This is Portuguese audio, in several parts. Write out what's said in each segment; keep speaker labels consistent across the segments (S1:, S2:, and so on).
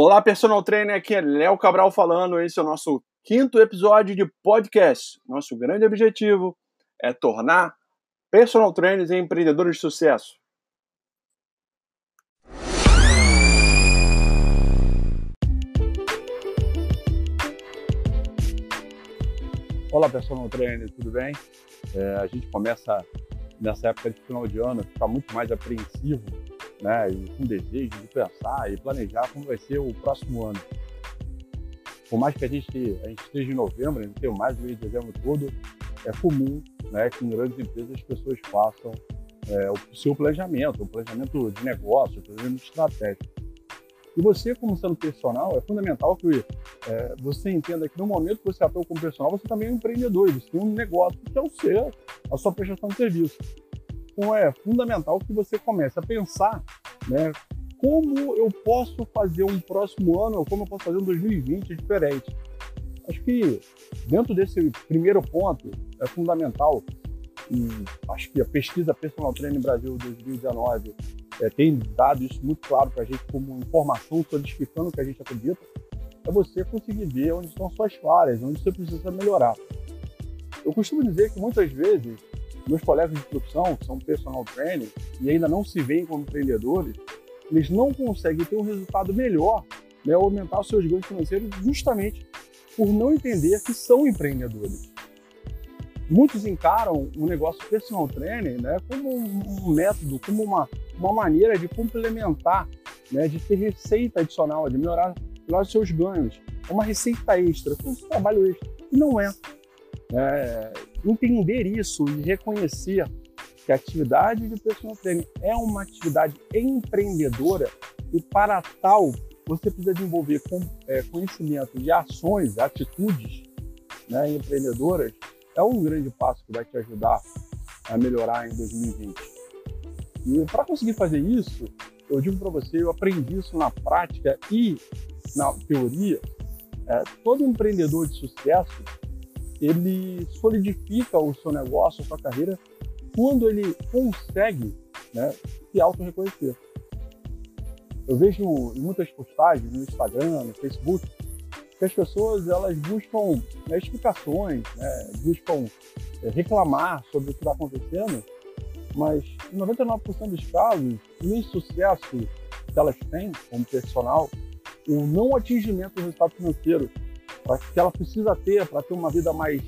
S1: Olá, personal trainer, aqui é Léo Cabral falando. Esse é o nosso quinto episódio de podcast. Nosso grande objetivo é tornar personal trainers empreendedores de sucesso. Olá, personal trainer, tudo bem? É, a gente começa nessa época de final de ano a ficar muito mais apreensivo né, e com desejo de pensar e planejar como vai ser o próximo ano. Por mais que a gente, a gente esteja em novembro, não tenha mais o mês de dezembro todo, é comum né, que em grandes empresas as pessoas façam é, o seu planejamento, o planejamento de negócio, o planejamento estratégico. E você, como sendo personal, é fundamental que é, você entenda que no momento que você atua como personal, você também é um empreendedor, você tem um negócio que é o seu, a sua prestação de serviço. Então é fundamental que você comece a pensar, né, como eu posso fazer um próximo ano, ou como eu posso fazer um 2020 diferente. Acho que dentro desse primeiro ponto é fundamental, e acho que a pesquisa Personal Training Brasil 2019 é, tem dado isso muito claro para a gente como informação solidificando o que a gente acredita, é você conseguir ver onde estão suas falhas, onde você precisa melhorar. Eu costumo dizer que muitas vezes meus colegas de profissão, que são personal trainer e ainda não se veem como empreendedores, eles não conseguem ter um resultado melhor, né, aumentar os seus ganhos financeiros justamente por não entender que são empreendedores. Muitos encaram o negócio personal trainer né, como um método, como uma, uma maneira de complementar, né, de ter receita adicional, de melhorar, melhorar os seus ganhos. É uma receita extra, é um trabalho extra. E não é. é entender isso e reconhecer que a atividade de personal trainer é uma atividade empreendedora e para tal você precisa desenvolver é, conhecimento de ações, atitudes né, empreendedoras, é um grande passo que vai te ajudar a melhorar em 2020. E para conseguir fazer isso, eu digo para você, eu aprendi isso na prática e na teoria. É, todo empreendedor de sucesso ele solidifica o seu negócio, a sua carreira, quando ele consegue né, se auto-reconhecer. Eu vejo em muitas postagens no Instagram, no Facebook, que as pessoas elas buscam né, explicações, né, buscam é, reclamar sobre o que está acontecendo, mas em 99% dos casos, nem sucesso que elas têm como profissional, o não atingimento do resultado financeiro que ela precisa ter para ter uma vida mais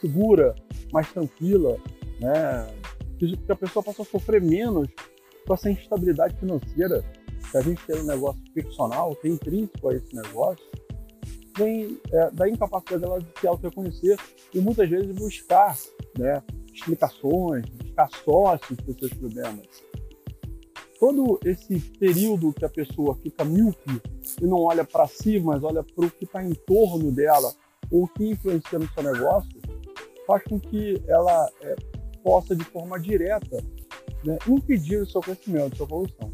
S1: segura, mais tranquila, né? que a pessoa possa sofrer menos com essa instabilidade financeira que a gente tem um negócio personal, tem intrínseco a esse negócio, vem é, da incapacidade dela de se auto-reconhecer e muitas vezes buscar né, explicações, buscar sócios para os seus problemas todo esse período que a pessoa fica míope e não olha para si, mas olha para o que está em torno dela ou que influencia no seu negócio, faz com que ela é, possa, de forma direta, né, impedir o seu crescimento, a sua evolução.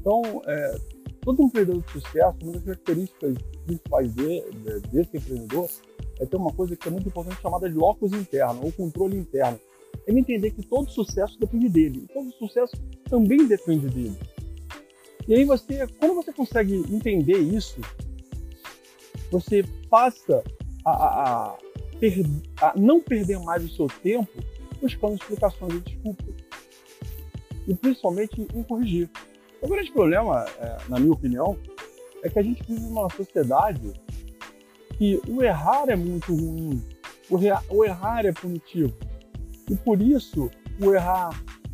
S1: Então, é, todo empreendedor de sucesso, uma das características principais de, de, desse empreendedor é ter uma coisa que é muito importante chamada de locus interno, ou controle interno ele entender que todo sucesso depende dele, e todo sucesso também depende dele. E aí você, quando você consegue entender isso, você passa a, a, a, per, a não perder mais o seu tempo buscando explicações e desculpas. E principalmente em corrigir. O grande problema, é, na minha opinião, é que a gente vive numa sociedade que o errar é muito ruim, o, errar é punitivo. E por isso, o errar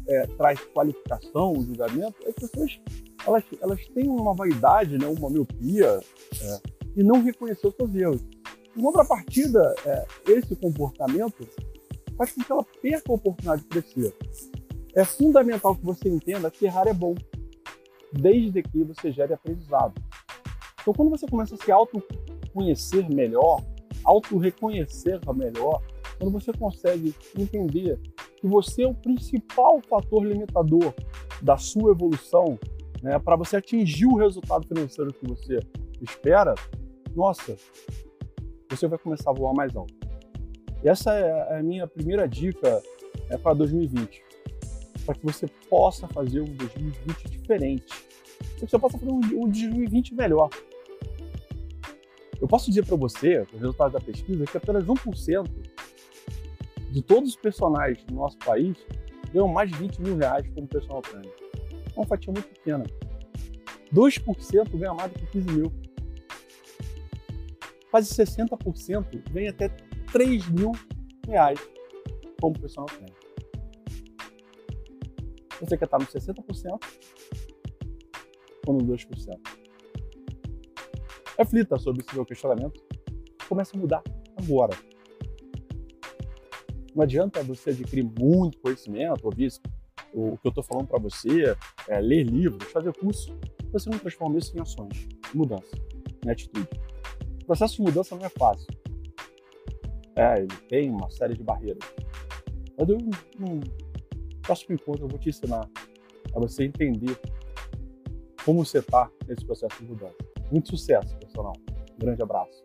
S1: é, traz qualificação, o julgamento. As pessoas elas, elas têm uma vaidade, né, uma miopia, é, e não reconhecer os seus erros. Em contrapartida, é, esse comportamento faz com que ela perca a oportunidade de crescer. É fundamental que você entenda que errar é bom, desde que você gere aprendizado. Então, quando você começa a se auto-conhecer melhor, auto-reconhecer melhor, quando você consegue entender que você é o principal fator limitador da sua evolução, né, para você atingir o resultado financeiro que você espera, nossa, você vai começar a voar mais alto. Essa é a minha primeira dica é, para 2020, para que você possa fazer um 2020 diferente. para que você possa fazer um, um 2020 melhor. Eu posso dizer para você, os resultados da pesquisa, que apenas 1% de todos os personagens do nosso país ganham mais de 20 mil reais como personal trainer. É uma fatia muito pequena. 2% ganha mais do que 15 mil. Quase 60% ganha até 3 mil reais como personal trainer. Você quer estar no 60% ou no 2%? Reflita sobre esse meu questionamento. Comece a mudar agora. Não adianta você adquirir muito conhecimento, ouvir o que eu estou falando para você, é, ler livros, fazer curso, você não transforma isso em ações, mudança, em atitude. O processo de mudança não é fácil. É, ele tem uma série de barreiras. Mas eu, no próximo encontro, eu vou te ensinar a você entender como você está nesse processo de mudança. Muito sucesso, pessoal. Um grande abraço.